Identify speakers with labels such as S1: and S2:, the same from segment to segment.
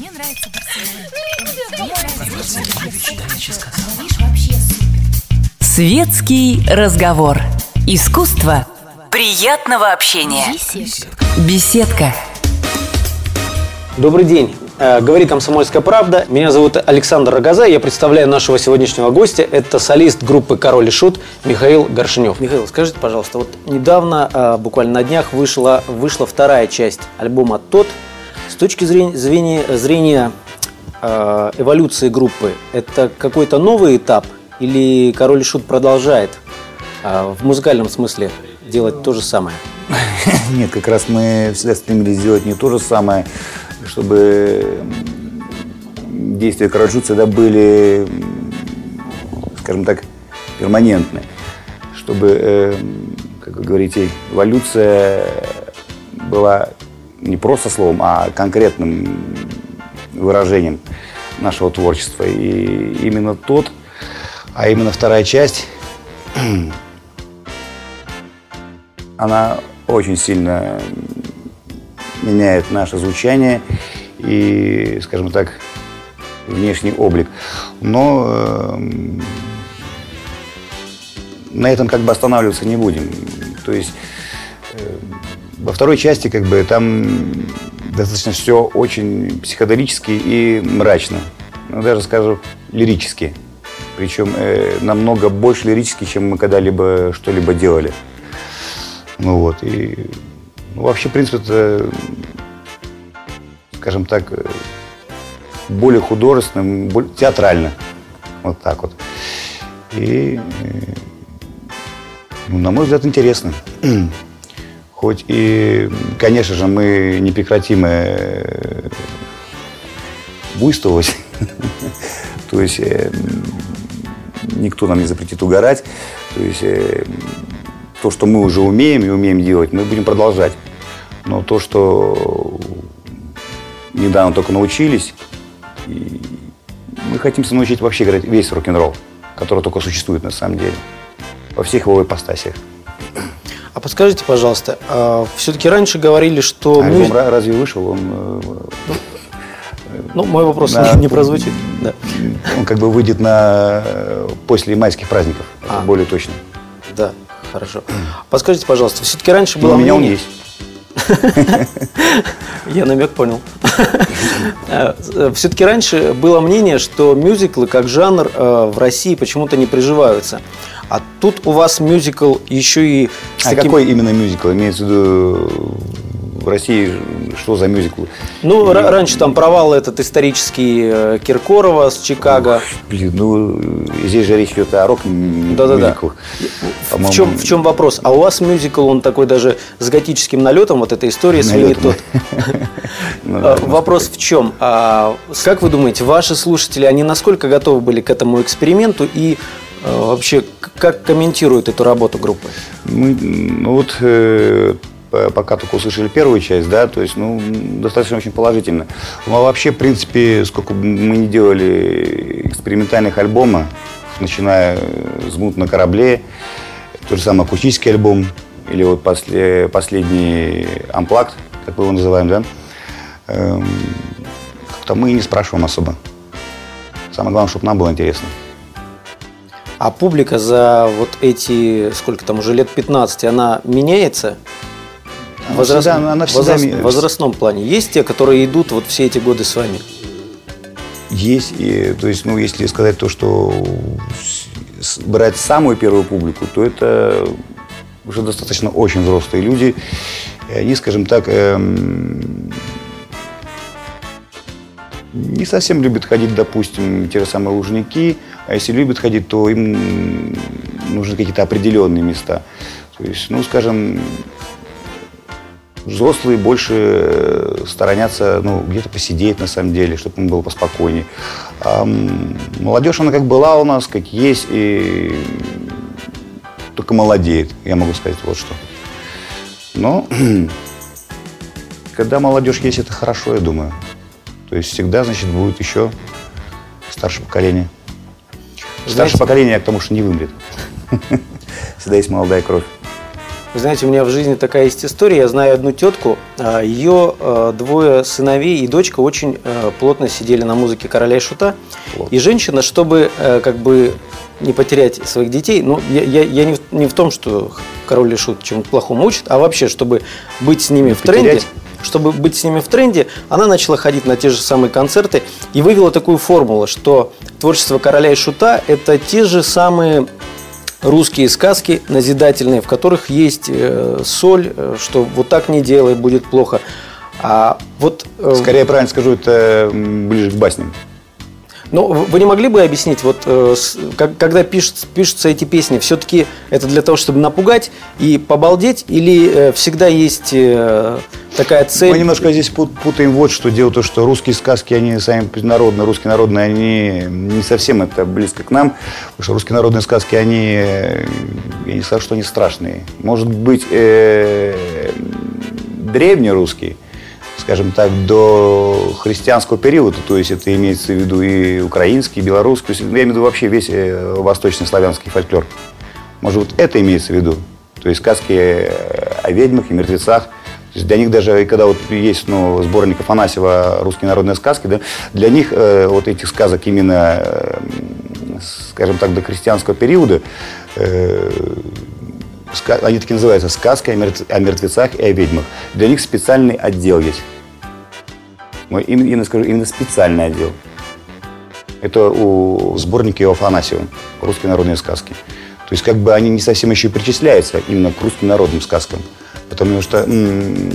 S1: Мне нравится Барселона.
S2: Светский разговор. Искусство приятного общения. Беседка.
S3: Добрый день. Э, Говорит «Комсомольская правда». Меня зовут Александр Рогоза. Я представляю нашего сегодняшнего гостя. Это солист группы «Король и Шут» Михаил Горшинев. Михаил, скажите, пожалуйста, вот недавно, э, буквально на днях, вышла, вышла вторая часть альбома «Тот». С точки зрения, зрения, зрения э, эволюции группы, это какой-то новый этап или «Король Шут» продолжает э, в музыкальном смысле делать то же самое?
S4: Нет, как раз мы всегда стремились сделать не то же самое, чтобы действия Караджут всегда были, скажем так, перманентны. Чтобы, э, как вы говорите, эволюция была не просто словом, а конкретным выражением нашего творчества. И именно тот, а именно вторая часть, она очень сильно меняет наше звучание и, скажем так, внешний облик. Но эм, на этом как бы останавливаться не будем. То есть э, во второй части как бы там достаточно все очень психоделически и мрачно. Ну, даже скажу, лирически. Причем э, намного больше лирически, чем мы когда-либо что-либо делали. Ну вот, и ну, вообще, в принципе, это, скажем так, э, более художественно, более театрально. Вот так вот. И, э, ну, на мой взгляд, интересно. Хоть и, конечно же, мы не прекратим э, буйствовать. То есть э, никто нам не запретит угорать. То есть э, то, что мы уже умеем и умеем делать, мы будем продолжать. Но то, что недавно только научились, и мы хотим научить вообще играть весь рок-н-ролл, который только существует на самом деле, во всех его ипостасиях.
S3: А подскажите, пожалуйста, все-таки раньше говорили, что...
S4: Альбом
S3: мюз-
S4: ра- разве вышел? Он, э,
S3: Ну, мой вопрос
S4: Да.
S3: не, прозвучит. Да.
S4: он как бы выйдет на э, после майских праздников,
S3: А.
S4: более точно.
S3: да, хорошо. Подскажите, пожалуйста, все-таки раньше
S4: Но
S3: было
S4: у меня он
S3: мнение-
S4: есть.
S3: Я намек понял. Все-таки раньше было мнение, что мюзиклы как жанр э, в России почему-то не приживаются. А тут у вас мюзикл еще и
S4: А
S3: таким-
S4: какой именно мюзикл? Имеется в виду в России что за мюзикл?
S3: Ну, ра- раньше там провал этот исторический э, Киркорова с Чикаго.
S4: Блин, ну э, здесь же речь идет о
S3: Да-да-да. В чем, в чем вопрос? А у вас мюзикл, он такой даже с готическим налетом, вот эта история с. Винни
S4: Ну
S3: А, Вопрос в чем? А, как вы думаете, ваши слушатели, они насколько готовы были к этому эксперименту и э, вообще как комментируют эту работу группы?
S4: Мы, ну вот, э, пока только услышали первую часть, да, то есть, ну, достаточно очень положительно. Ну, а вообще, в принципе, сколько бы мы не делали экспериментальных альбомов, начиная с «Мут на корабле», тот же самый акустический альбом, или вот после, последний «Амплакт», как мы его называем, да, эм, как-то мы и не спрашиваем особо. Самое главное, чтобы нам было интересно.
S3: А публика за вот эти, сколько там, уже лет 15, она меняется? В
S4: Она
S3: возраст-
S4: всегда- она всегда
S3: возраст- в возрастном плане. Есть те, которые идут вот все эти годы с вами?
S4: Есть, и, то есть, ну, если сказать то, что брать самую первую публику, то это уже достаточно очень взрослые люди. И они, скажем так, эм, не совсем любят ходить, допустим, те же самые лужники, а если любят ходить, то им нужны какие-то определенные места. То есть, ну, скажем, Взрослые больше э, сторонятся, ну, где-то посидеть на самом деле, чтобы им было поспокойнее. А молодежь, она как была у нас, как есть, и только молодеет, я могу сказать вот что. Но когда молодежь есть, это хорошо, я думаю. То есть всегда, значит, будет еще старшее поколение.
S3: Знаете-
S4: Старшее поколение, к тому, что не вымрет. Всегда есть молодая кровь.
S3: Вы знаете, у меня в жизни такая есть история. Я знаю одну тетку, а, ее а, двое сыновей и дочка очень а, плотно сидели на музыке короля и шута. И женщина, чтобы как бы не потерять своих детей, ну, я, я, я не, в, не в том, что король и шут чему-то плохому учит, а вообще, чтобы быть с ними не в потерять. тренде, чтобы быть с ними в тренде, она начала ходить на те же самые концерты и вывела такую формулу, что творчество короля и шута – это те же самые русские сказки назидательные, в которых есть э, соль, э, что вот так не делай, будет плохо.
S4: А вот... Э, Скорее, правильно скажу, это ближе к басням.
S3: Ну, вы не могли бы объяснить, вот э, когда пишут, пишутся эти песни, все-таки это для того, чтобы напугать и побалдеть, или э, всегда есть э, такая цель?
S4: Мы немножко здесь путаем вот что. Дело то, что русские сказки, они сами народные, русские народные, они не совсем это близко к нам, потому что русские народные сказки, они, я не скажу, что они страшные. Может быть, э, древнерусские – скажем так, до христианского периода, то есть это имеется в виду и украинский, и белорусский, я имею в виду вообще весь э, восточный славянский фольклор. Может, вот это имеется в виду? То есть сказки о ведьмах и мертвецах. То есть для них даже, когда вот есть ну, сборник Афанасьева «Русские народные сказки», да, для них э, вот этих сказок именно, э, скажем так, до христианского периода, э, они такие называются «Сказки о мертвецах и о ведьмах». Для них специальный отдел есть. Именно, именно скажу, именно специальный отдел. Это у сборника Иоанна Афанасьева «Русские народные сказки». То есть как бы они не совсем еще причисляются именно к русским народным сказкам. Потому что м-м,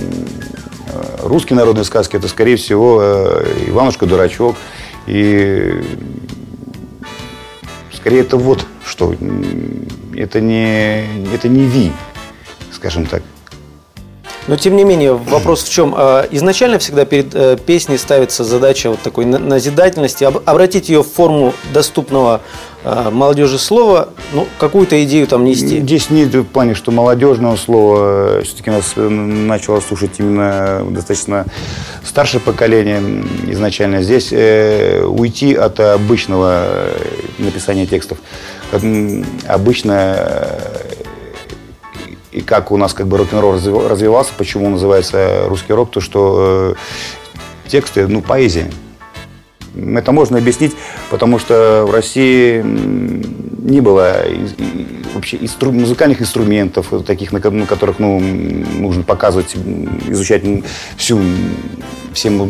S4: русские народные сказки это, скорее всего, э, Иванушка-дурачок. И скорее это вот что. Это не, это не Ви, скажем так.
S3: Но тем не менее, вопрос в чем? А, изначально всегда перед э, песней ставится задача вот такой назидательности, обратить ее в форму доступного а, молодежи слова, ну, какую-то идею там нести.
S4: Здесь нет в плане, что молодежного слова. Все-таки нас э, начало слушать именно достаточно старшее поколение изначально. Здесь э, уйти от обычного э, написания текстов. Обычно и как у нас как бы рок-н-ролл развивался, почему называется русский рок, то что э, тексты, ну, поэзия. Это можно объяснить, потому что в России не было вообще инстру, музыкальных инструментов, таких, на которых ну, нужно показывать, изучать всю, все,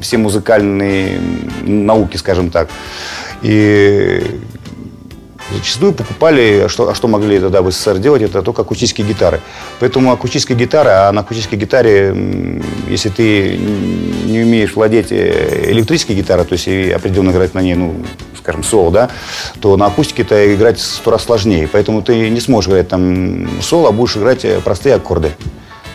S4: все музыкальные науки, скажем так. И Зачастую покупали, а что, а что могли тогда в СССР делать, это только акустические гитары. Поэтому акустическая гитара, а на акустической гитаре, если ты не умеешь владеть э, электрической гитарой, то есть и определенно играть на ней, ну, скажем, соло, да, то на акустике это играть сто раз сложнее. Поэтому ты не сможешь играть там соло, а будешь играть э, простые аккорды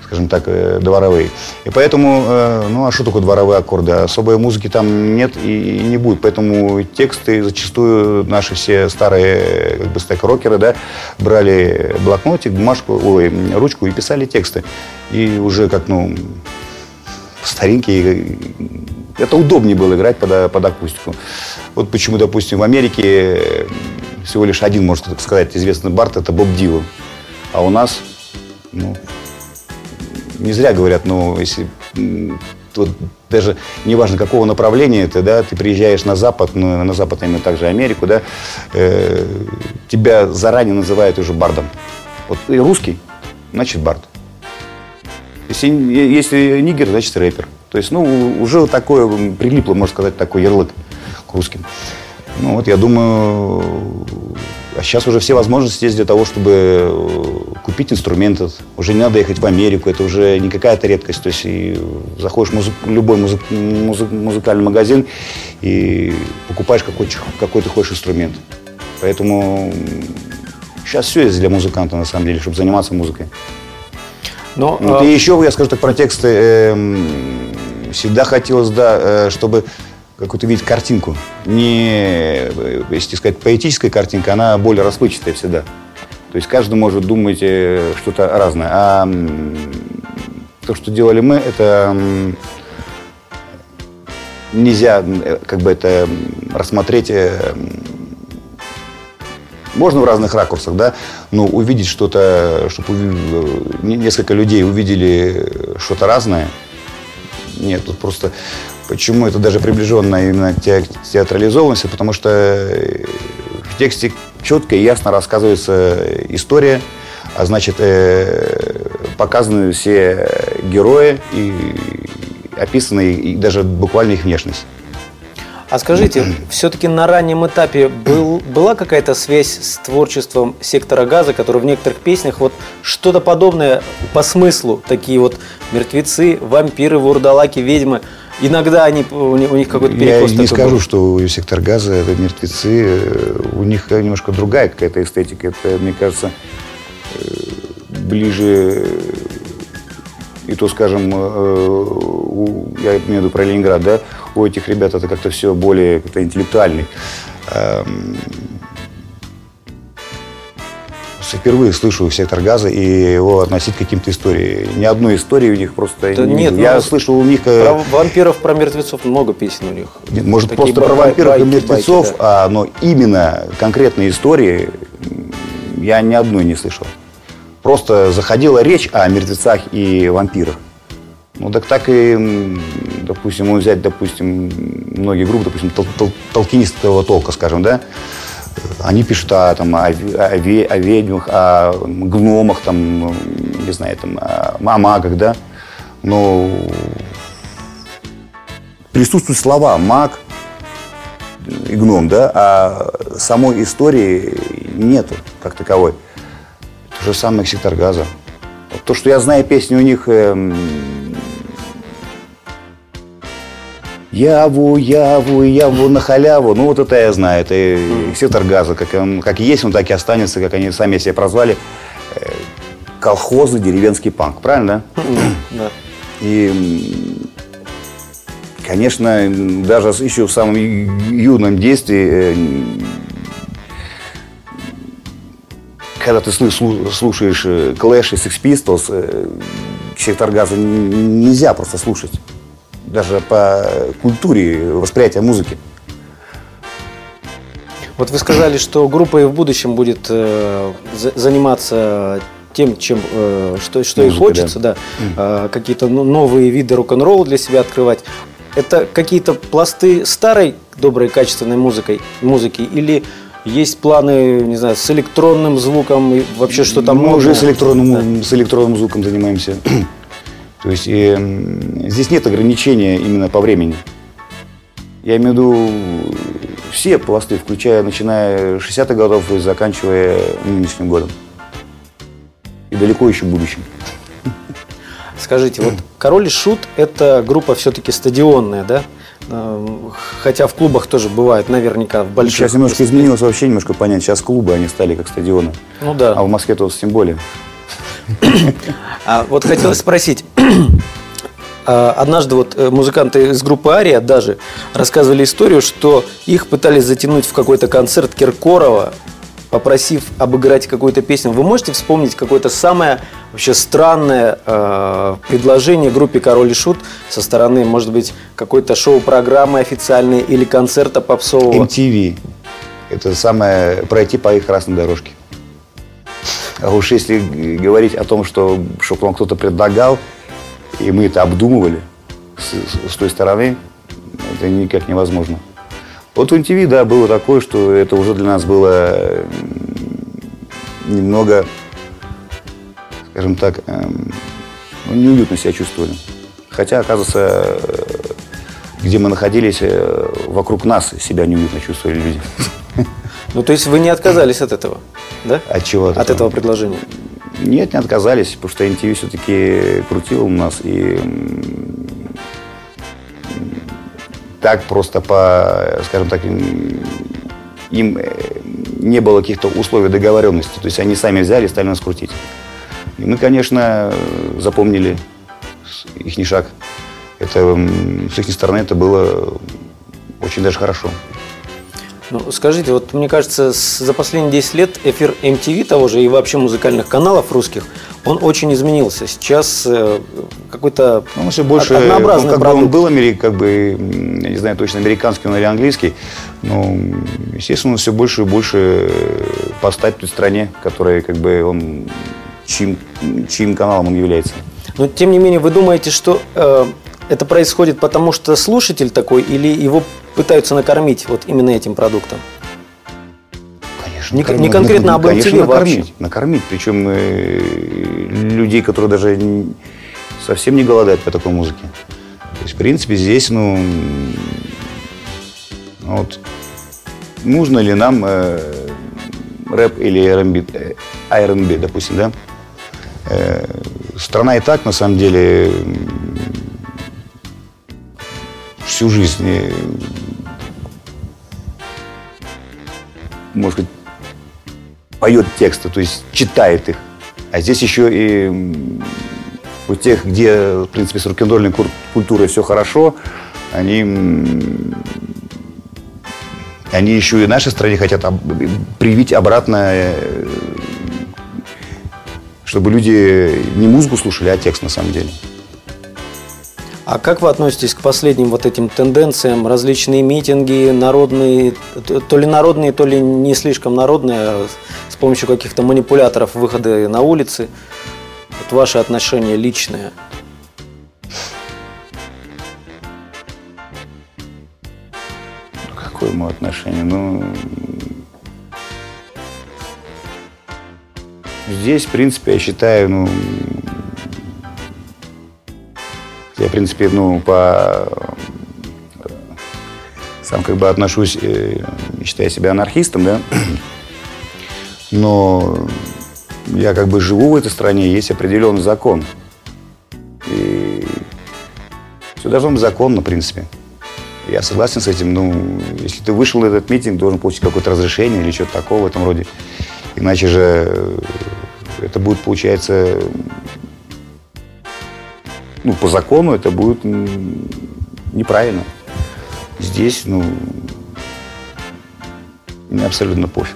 S4: скажем так, э, дворовые. И поэтому, э, ну а что такое дворовые аккорды? Особой музыки там нет и не будет. Поэтому тексты зачастую наши все старые как бы стек-рокеры, да, брали блокнотик, бумажку, ой, ручку и писали тексты. И уже как, ну, старинки, это удобнее было играть под, под акустику. Вот почему, допустим, в Америке всего лишь один, можно так сказать, известный бард, это Боб Дилан. А у нас, ну, не зря говорят, ну, если вот даже неважно какого направления ты, да, ты приезжаешь на Запад, ну, на Запад именно также Америку, да, э, тебя заранее называют уже бардом. Вот и русский, значит бард. Если, если нигер, значит рэпер. То есть, ну, уже такое прилипло, можно сказать, такой ярлык к русским. Ну, вот я думаю, а сейчас уже все возможности есть для того, чтобы э, купить инструмент. Уже не надо ехать в Америку, это уже не какая-то редкость. То есть и заходишь в музы... любой музы... Музы... музыкальный магазин и покупаешь какой, какой ты хочешь инструмент. Поэтому сейчас все есть для музыканта, на самом деле, чтобы заниматься музыкой. Но, вот, а... И еще, я скажу так про тексты, э, всегда хотелось, да, э, чтобы какую-то видеть картинку. Не, если сказать, поэтическая картинка, она более расплывчатая всегда. То есть каждый может думать э, что-то разное. А то, что делали мы, это нельзя э, как бы это рассмотреть э, можно в разных ракурсах, да, но увидеть что-то, чтобы несколько людей увидели что-то разное, нет, тут просто почему это даже приближенно именно театрализованности, потому что в тексте четко и ясно рассказывается история, а значит, э, показаны все герои и описаны и даже буквально их внешность.
S3: А скажите, все-таки на раннем этапе был, была какая-то связь с творчеством сектора газа, который в некоторых песнях вот что-то подобное по смыслу, такие вот мертвецы, вампиры, вурдалаки, ведьмы, иногда они, у них какой-то перекос
S4: Я не скажу, был. что у сектор газа это мертвецы, у них немножко другая какая-то эстетика, это, мне кажется, э, ближе и то, скажем, э, я имею в виду про Ленинград, да, у этих ребят это как-то все более как-то интеллектуальный. Впервые слышу сектор газа и его относить к каким-то историям. Ни одной истории у них просто
S3: да нет.
S4: Я ну, слышал у них...
S3: Э, про вампиров, про мертвецов много песен у них.
S4: Нет, может, Такие просто про вампиров байки, и мертвецов, байки, да. а, но именно конкретные истории я ни одной не слышал. Просто заходила речь о мертвецах и вампирах. Ну так так и, допустим, взять, допустим, многие группы, допустим, тол тол толкинистского толка, скажем, да, они пишут о, там, о, о, о ведьмах, о гномах, там, не знаю, там, о магах, да, но присутствуют слова маг и гном, да, а самой истории нету как таковой. То же самое сектор газа. То, что я знаю песни у них эм, Яву, яву, яву на халяву. Ну, вот это я знаю. Это mm. сектор газа. Как, он, как есть, он так и останется, как они сами себя прозвали. Э, колхозный деревенский панк. Правильно, да? Да. И, конечно, даже еще в самом юном действии, э, когда ты слушаешь Clash и Sex Pistols, сектор газа нельзя просто слушать даже по культуре восприятия музыки.
S3: Вот вы сказали, что группа и в будущем будет э, заниматься тем, чем, э, что, что Музыка, ей хочется, да, да э, какие-то новые виды рок-н-ролла для себя открывать. Это какие-то пласты старой доброй качественной музыкой, музыки или есть планы, не знаю, с электронным звуком и вообще что там?
S4: Мы уже с электронным, да. с электронным звуком занимаемся. То есть и, здесь нет ограничения именно по времени. Я имею в виду все пласты, включая, начиная 60-х годов и заканчивая нынешним годом. И далеко еще в будущем.
S3: Скажите, вот Король и Шут – это группа все-таки стадионная, да? Эм, хотя в клубах тоже бывает, наверняка, в больших.
S4: Сейчас немножко изменилось вообще немножко понять. Сейчас клубы, они стали как стадионы.
S3: Ну да.
S4: А в Москве-то тем более.
S3: А вот хотелось спросить, Однажды вот э, музыканты из группы Ария даже рассказывали историю, что их пытались затянуть в какой-то концерт Киркорова, попросив обыграть какую-то песню. Вы можете вспомнить какое-то самое вообще странное э, предложение группе Король и Шут со стороны, может быть, какой-то шоу-программы официальной или концерта попсового?
S4: MTV. Это самое пройти по их красной дорожке. А уж если говорить о том, что, чтобы вам кто-то предлагал, и мы это обдумывали с, с той стороны, это никак невозможно. Вот в НТВ, да, было такое, что это уже для нас было немного, скажем так, эм, ну, неуютно себя чувствовали. Хотя, оказывается, где мы находились, э, вокруг нас себя неуютно чувствовали люди.
S3: Ну, то есть вы не отказались от этого, да?
S4: От чего?
S3: От, от этого предложения?
S4: Нет, не отказались, потому что NTV все-таки крутил у нас. И так просто по, скажем так, им э, не было каких-то условий договоренности. То есть они сами взяли и стали нас крутить. И мы, конечно, запомнили их шаг. Это с их стороны это было очень даже хорошо.
S3: Ну, скажите, вот мне кажется, за последние 10 лет эфир MTV того же и вообще музыкальных каналов русских, он очень изменился. Сейчас э, какой-то
S4: ну, он все больше,
S3: однообразный
S4: он, как
S3: продукт.
S4: бы он был америк, как бы, я не знаю точно, американский он или английский, но, естественно, он все больше и больше поставит в той стране, которая, как бы, он, чьим, чьим каналом он является.
S3: Но, тем не менее, вы думаете, что э, это происходит потому, что слушатель такой, или его пытаются накормить вот именно этим продуктом?
S4: Конечно.
S3: Не-
S4: накормить.
S3: не конкретно об
S4: Конечно, накормить.
S3: вообще.
S4: Накормить. Причем э, людей, которые даже совсем не голодают по такой музыке. То есть, в принципе, здесь, ну, м, вот, нужно ли нам э, рэп или R&B, э, R&B, допустим, да? Э, страна и так, на самом деле, всю жизнь э, можно сказать, поет тексты, то есть читает их. А здесь еще и у тех, где, в принципе, с рок-н-ролльной кур- культурой все хорошо, они, они еще и нашей стране хотят привить обратно, э, чтобы люди не музыку слушали, а текст на самом деле.
S3: А как вы относитесь к последним вот этим тенденциям, различные митинги, народные, то ли народные, то ли не слишком народные, а с помощью каких-то манипуляторов выходы на улицы? Вот ваше отношение личное.
S4: Какое мое отношение? Ну, здесь, в принципе, я считаю, ну, я, в принципе, ну, по сам как бы отношусь, э, считаю себя анархистом, да, но я как бы живу в этой стране, есть определенный закон. И все должно быть законно, в принципе. Я согласен с этим. Ну, если ты вышел на этот митинг, должен получить какое-то разрешение или что-то такого в этом роде. Иначе же это будет, получается, ну, по закону это будет неправильно. Здесь, ну, мне абсолютно пофиг.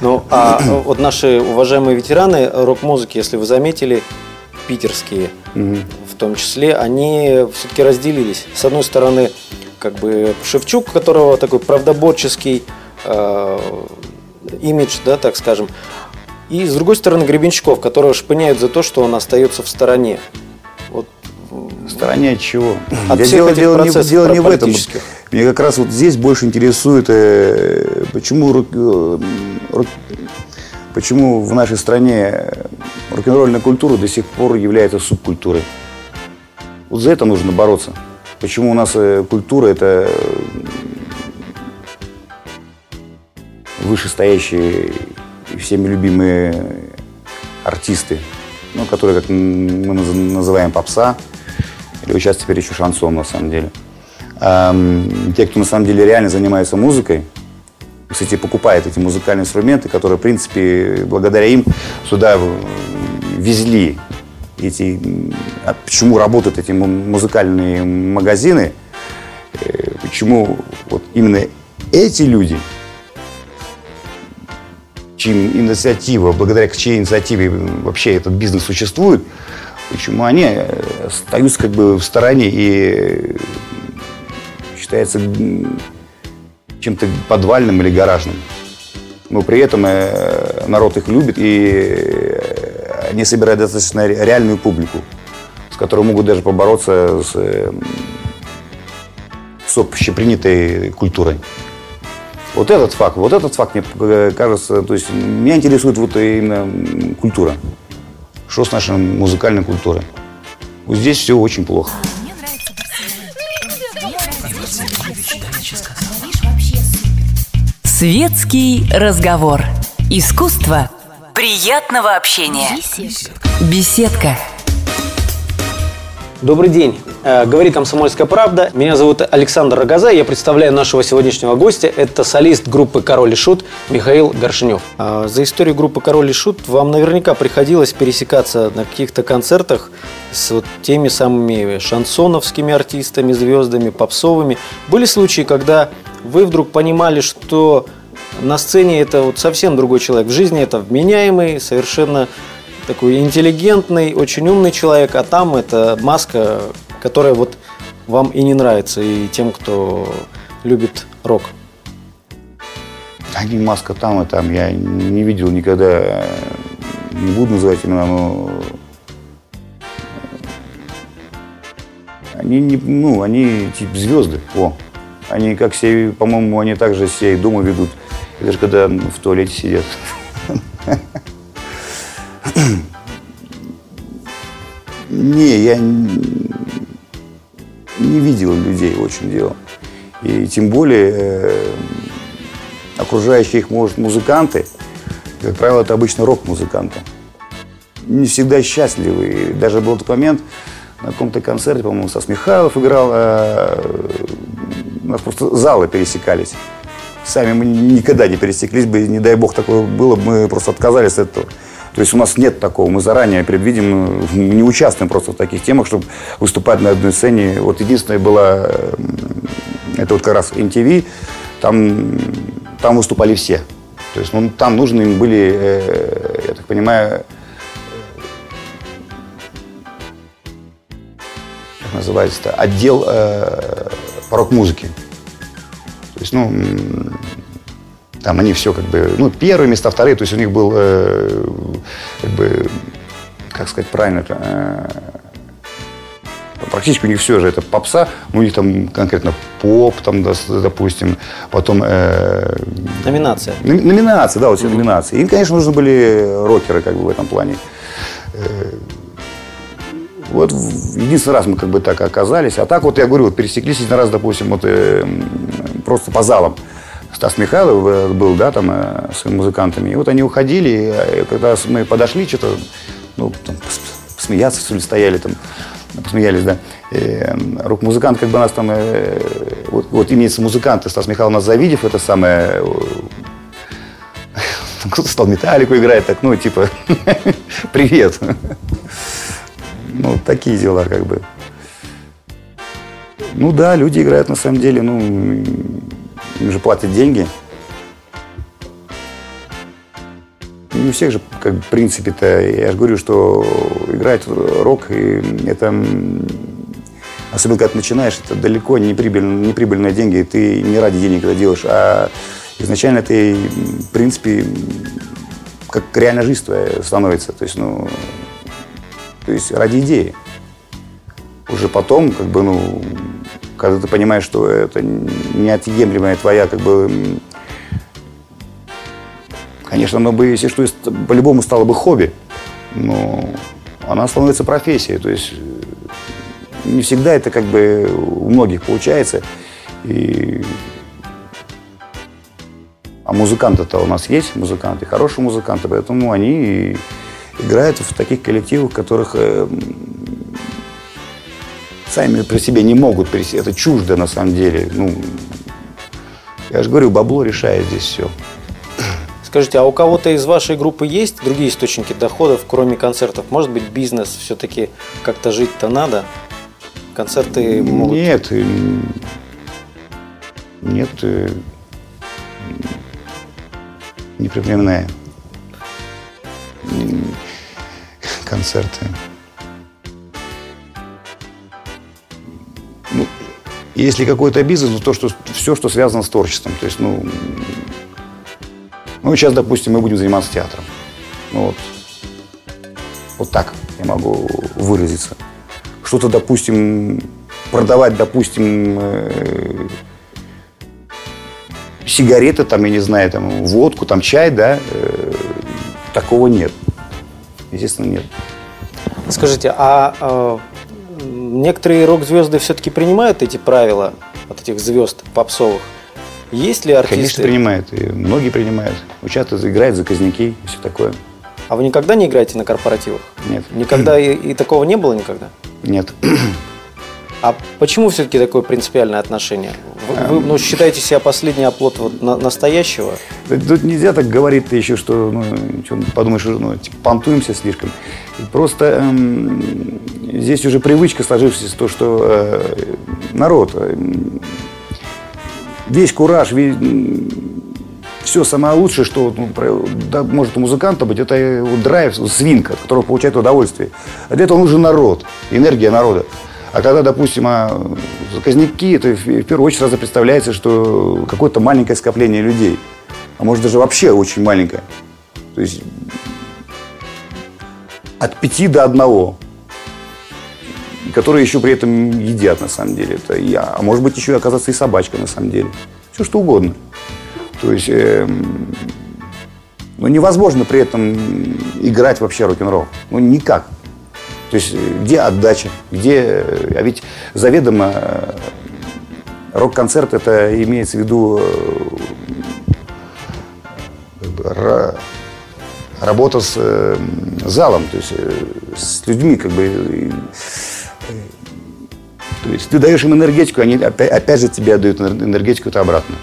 S3: Ну, а вот наши уважаемые ветераны рок-музыки, если вы заметили, питерские в том числе, они все-таки разделились. С одной стороны, как бы Шевчук, которого такой правдоборческий э, имидж, да, так скажем, и с другой стороны Гребенщиков, которого шпыняют за то, что он остается в стороне.
S4: Стороне от чего?
S3: От
S4: Я
S3: всех
S4: дело,
S3: этих
S4: дело, не, дело не в этом. Меня как раз вот здесь больше интересует, э, почему, рок- э, рок- почему в нашей стране рок-н-ролльная культура до сих пор является субкультурой. Вот за это нужно бороться. Почему у нас э, культура это э, вышестоящие и всеми любимые артисты, ну, которые, как мы наз- называем, попса, или сейчас теперь еще шансон, на самом деле. Ам, те, кто на самом деле реально занимается музыкой, кстати, покупает эти музыкальные инструменты, которые, в принципе, благодаря им сюда везли эти... а Почему работают эти му- музыкальные магазины, э, почему вот именно эти люди, чьим инициатива, благодаря чьей инициативе вообще этот бизнес существует, почему они э, остаются как бы в стороне и считается чем-то подвальным или гаражным. Но при этом э, народ их любит, и э, они собирают достаточно ре- реальную публику, с которой могут даже побороться с, с общепринятой культурой. Вот этот факт, вот этот факт мне кажется, то есть меня интересует вот именно культура. Что с нашей музыкальной культурой? Вот здесь все очень плохо.
S2: Светский разговор. Искусство приятного общения. Беседка.
S3: Добрый день. Э, Говорит «Комсомольская правда». Меня зовут Александр Рогоза. Я представляю нашего сегодняшнего гостя. Это солист группы «Король и Шут» Михаил Горшинев. А За историю группы «Король и Шут» вам наверняка приходилось пересекаться на каких-то концертах с вот теми самыми шансоновскими артистами, звездами, попсовыми. Были случаи, когда вы вдруг понимали, что на сцене это вот совсем другой человек. В жизни это вменяемый, совершенно такой интеллигентный, очень умный человек, а там это маска, которая вот вам и не нравится, и тем, кто любит рок.
S4: Они маска там и там. Я не видел никогда, не буду называть имена, но они, не, ну, они типа звезды. О. Они как все, по-моему, они также себя и дома ведут. И даже когда в туалете сидят. Не, я не видел людей очень дело. И тем более э, окружающие их, может, музыканты, как правило, это обычно рок-музыканты. Не всегда счастливы. И даже был тот момент, на каком-то концерте, по-моему, Стас Михайлов играл, э, у нас просто залы пересекались. Сами мы никогда не пересеклись бы, не дай бог такое было, мы просто отказались от этого. То есть у нас нет такого, мы заранее предвидим, не участвуем просто в таких темах, чтобы выступать на одной сцене. Вот единственное было, это вот как раз MTV, там, там выступали все. То есть ну, там нужны им были, э, я так понимаю, как называется отдел э, рок-музыки. То есть, ну, там они все как бы, ну, первые места, вторые, то есть у них был, э, как бы, как сказать правильно, э, практически у них все же это попса, у них там конкретно поп, там, допустим, потом... Э,
S3: номинация.
S4: Номинация, да, вот все номинации. Им, конечно, нужны были рокеры, как бы, в этом плане. Э, вот единственный раз мы как бы так оказались. А так вот, я говорю, вот пересеклись один раз, допустим, вот э, просто по залам. Стас Михайлов э, был, да, там, э, с музыкантами. И вот они уходили, и э, когда мы подошли, что-то, ну, там, посмеяться, что ли, стояли там, посмеялись, да. рок-музыкант как бы нас там, вот, вот имеется музыкант, Стас Михайлов нас завидев, это самое, кто-то стал металлику играть, так, ну, типа, привет. Ну, такие дела, как бы. Ну да, люди играют на самом деле, ну, им же платят деньги. Не у всех же, как в принципе-то, я же говорю, что играть рок, и это, особенно когда ты начинаешь, это далеко не прибыльные, не прибыльные деньги, ты не ради денег это делаешь, а изначально ты, в принципе, как реально жизнь твоя становится, то есть, ну, то есть ради идеи. Уже потом, как бы, ну, когда ты понимаешь, что это неотъемлемая твоя, как бы, конечно, оно бы, если что, по-любому стало бы хобби, но она становится профессией, то есть не всегда это как бы у многих получается. И... А музыканты-то у нас есть, музыканты, хорошие музыканты, поэтому они играют в таких коллективах, в которых э, сами при себе не могут. Это чуждо на самом деле. Ну, я же говорю, бабло решает здесь все.
S3: Скажите, а у кого-то из вашей группы есть другие источники доходов, кроме концертов? Может быть, бизнес все-таки как-то жить-то надо? Концерты могут...
S4: Нет, нет, не припоминаю концерты. Если какой-то бизнес, то, то что, все, что связано с творчеством. То есть, ну, ну, сейчас, допустим, мы будем заниматься театром. Ну, вот, вот так я могу выразиться. Что-то, допустим, продавать, допустим, э, сигареты, там, я не знаю, там, водку, там, чай, да, э, такого нет. Естественно, нет.
S3: Скажите, а э, некоторые рок-звезды все-таки принимают эти правила от этих звезд попсовых? Есть ли артисты?
S4: Конечно, принимают. И многие принимают. Участвуют, играют заказники и все такое.
S3: А вы никогда не играете на корпоративах?
S4: Нет.
S3: Никогда и, и такого не было никогда?
S4: Нет.
S3: А почему все-таки такое принципиальное отношение? Вы, вы ну, считаете себя последний оплот вот на, настоящего?
S4: Тут нельзя так говорить ты еще, что ну, что, подумаешь, ну, типа, понтуемся слишком. Просто эм, здесь уже привычка сложившаяся, то, что э, народ, э, весь кураж, весь, все самое лучшее, что ну, да, может у музыканта быть, это вот драйв, свинка, которого получает удовольствие. А для этого нужен народ, энергия народа. А когда, допустим, а, заказники, это в первую очередь сразу представляется, что какое-то маленькое скопление людей. А может даже вообще очень маленькое. То есть от пяти до одного которые еще при этом едят, на самом деле. Это я. А может быть, еще и оказаться и собачкой, на самом деле. Все что угодно. То есть, э, ну, невозможно при этом играть вообще рок-н-ролл. Ну, никак. То есть, где отдача, где... А ведь заведомо э, рок-концерт, это имеется в виду э, работа с э, залом, то есть с людьми, как бы то есть ты даешь им энергетику, они опять, опять же тебе отдают энергетику это обратно.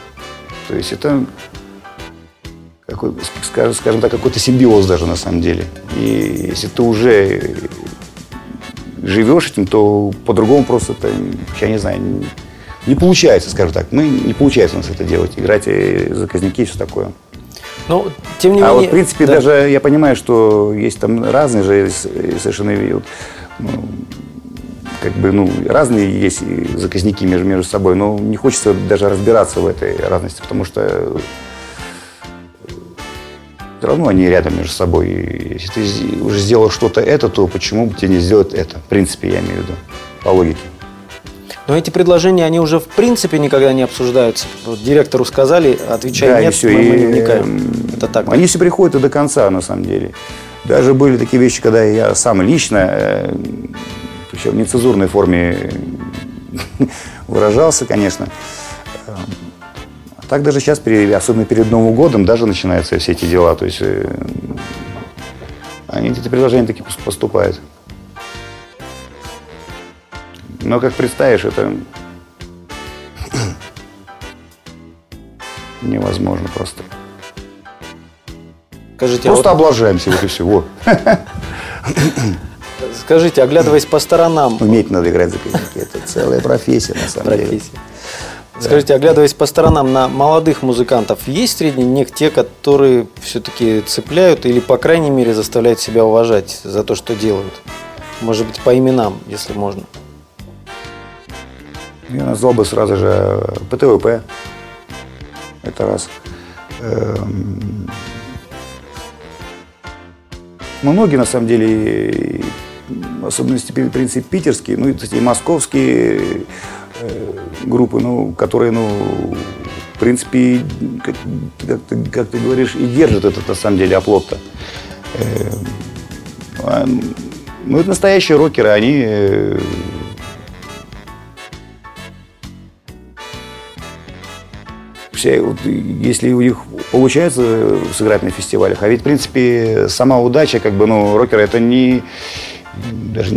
S4: То есть это какой, скажем, скажем так, какой-то симбиоз даже на самом деле. И если ты уже живешь этим, то по-другому просто это, я не знаю, не, не получается, скажем так. Мы не получается у нас это делать, играть заказники и все такое.
S3: Ну, тем не
S4: а
S3: менее...
S4: вот, в принципе, да. даже я понимаю, что есть там разные же совершенно ну, как бы, ну, разные есть заказники между, между собой, но не хочется даже разбираться в этой разности, потому что все равно они рядом между собой. И если ты уже сделал что-то это, то почему бы тебе не сделать это? В принципе, я имею в виду, по логике.
S3: Но эти предложения, они уже в принципе никогда не обсуждаются. Вот директору сказали, отвечай
S4: да,
S3: нет,
S4: и все,
S3: мы, мы не
S4: и,
S3: вникаем. Это так.
S4: Они все приходят и до конца, на самом деле. Даже были такие вещи, когда я сам лично э, причем в нецензурной форме выражался, конечно. А так даже сейчас, особенно перед Новым годом, даже начинаются все эти дела. То есть э, они эти предложения такие поступают. Но как представишь, это невозможно просто.
S3: Скажите,
S4: просто
S3: а вот...
S4: облажаемся, вот и всего.
S3: Скажите, оглядываясь по сторонам...
S4: Уметь надо играть за казаки. Это целая профессия, на самом профессия. деле.
S3: Скажите, оглядываясь по сторонам на молодых музыкантов, есть среди них те, которые все-таки цепляют или, по крайней мере, заставляют себя уважать за то, что делают? Может быть, по именам, если можно.
S4: Я назвал бы сразу же ПТВП. Это раз. Эм, многие, на самом деле, в особенности, в принципе, питерские, ну и московские э, группы, ну, которые, ну, в принципе, как, как, ты, как ты говоришь, и держат этот, на самом деле, оплот-то. Э, а, ну, это настоящие рокеры, они э, все, вот, если у них получается сыграть на фестивалях, а ведь, в принципе, сама удача, как бы, ну, рокеры, это не, даже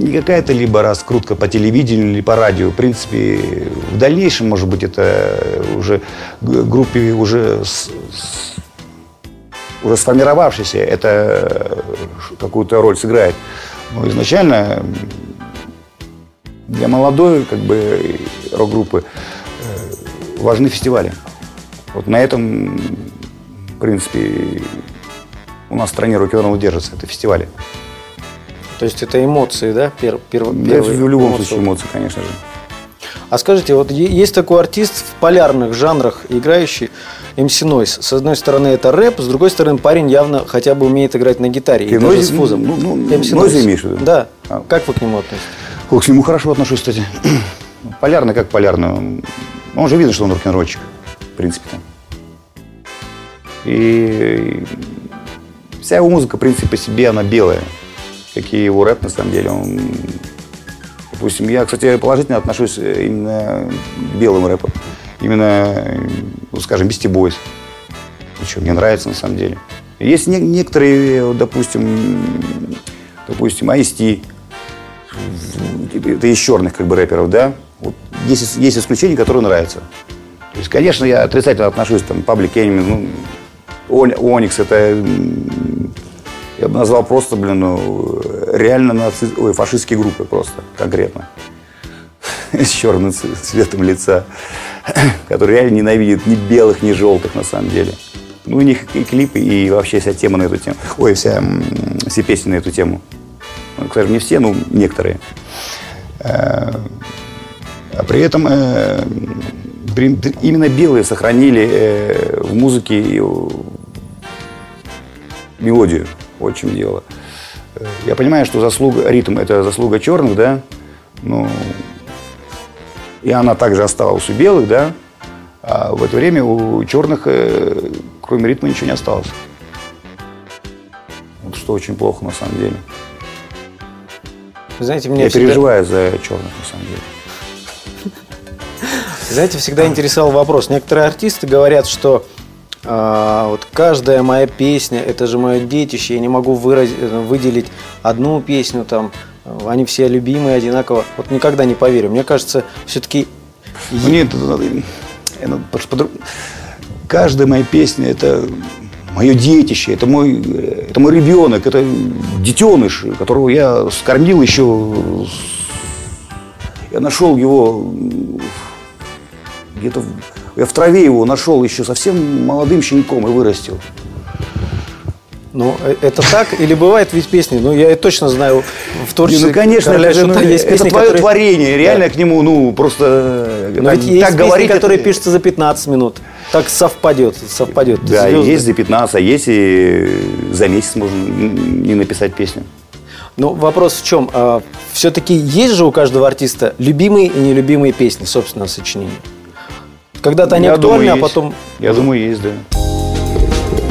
S4: не какая-то либо раскрутка по телевидению или по радио. В принципе, в дальнейшем, может быть, это уже группе уже с, с, уже сформировавшейся, это какую-то роль сыграет. Но изначально для молодой как бы рок-группы э, важны фестивали. Вот на этом, в принципе, у нас в стране рок-н-ролл держится, это фестивали.
S3: То есть это эмоции, да? Пер, пер,
S4: да, в любом эмоции. случае эмоции, конечно же.
S3: А скажите, вот есть такой артист в полярных жанрах, играющий MC Noise. С одной стороны это рэп, с другой стороны парень явно хотя бы умеет играть на гитаре.
S4: Ты и даже с фузом. Ну, ну, MC Noise. Noise имеешь в виду?
S3: Да. А. Как вы к нему относитесь?
S4: Ох, к нему хорошо отношусь, кстати. Полярный как полярный. Он же видно, что он рок-н-ролльчик, в принципе. И Вся его музыка, в принципе, по себе, она белая. Какие его рэп, на самом деле, он... Допустим, я, кстати, положительно отношусь э, именно к белым рэпам. Именно, ну, скажем, Beastie Boys. Что мне нравится, на самом деле. Есть не, некоторые, допустим, допустим, IST, это из черных как бы рэперов, да, вот есть, есть исключения, которые нравятся. То есть, конечно, я отрицательно отношусь там Public Enemy, ну, Оникс это я бы назвал просто, блин, ну, реально наци... Ой, фашистские группы просто, конкретно. с черным цветом лица, который реально ненавидит ни белых, ни желтых на самом деле. Ну, у них и клипы, и вообще вся тема на эту тему. Ой, вся, все песни на эту тему. Ну, скажем, не все, но некоторые. Э, а при этом э, именно белые сохранили э, в музыке мелодию. Вот в чем дело. Я понимаю, что заслуга, ритм – это заслуга черных, да, ну, и она также оставалась у белых, да, а в это время у черных, э, кроме ритма, ничего не осталось. Вот что очень плохо на самом деле.
S3: Знаете, мне
S4: Я всегда... переживаю за черных на самом деле.
S3: Знаете, всегда интересовал вопрос. Некоторые артисты говорят, что а, вот каждая моя песня, это же мое детище, я не могу выразить, выделить одну песню там, они все любимые одинаково. Вот никогда не поверю. Мне кажется, все-таки...
S4: Нет, каждая моя песня – это мое детище, это мой, это мой ребенок, это детеныш, которого я скормил еще, я нашел его где-то, я в траве его нашел еще совсем молодым щенком и вырастил.
S3: Ну, э, это так? Или бывает ведь песни? Ну, я точно знаю в творчестве
S4: Ну, конечно, Короля это, ну, есть песни, это твое которые... творение. Реально да. к нему, ну, просто...
S3: Но ведь есть так песни, говорить, которые это... пишутся за 15 минут. Так совпадет, совпадет.
S4: Да, Звезды. есть за 15, а есть и за месяц можно не написать песню.
S3: Ну, вопрос в чем? А, все-таки есть же у каждого артиста любимые и нелюбимые песни, собственно, сочинения? Когда-то они я актуальны, думаю, а потом...
S4: Я думаю, есть, да.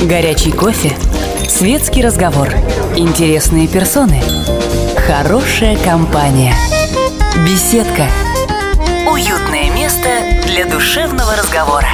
S2: Горячий кофе Светский разговор. Интересные персоны. Хорошая компания. Беседка. Уютное место для душевного разговора.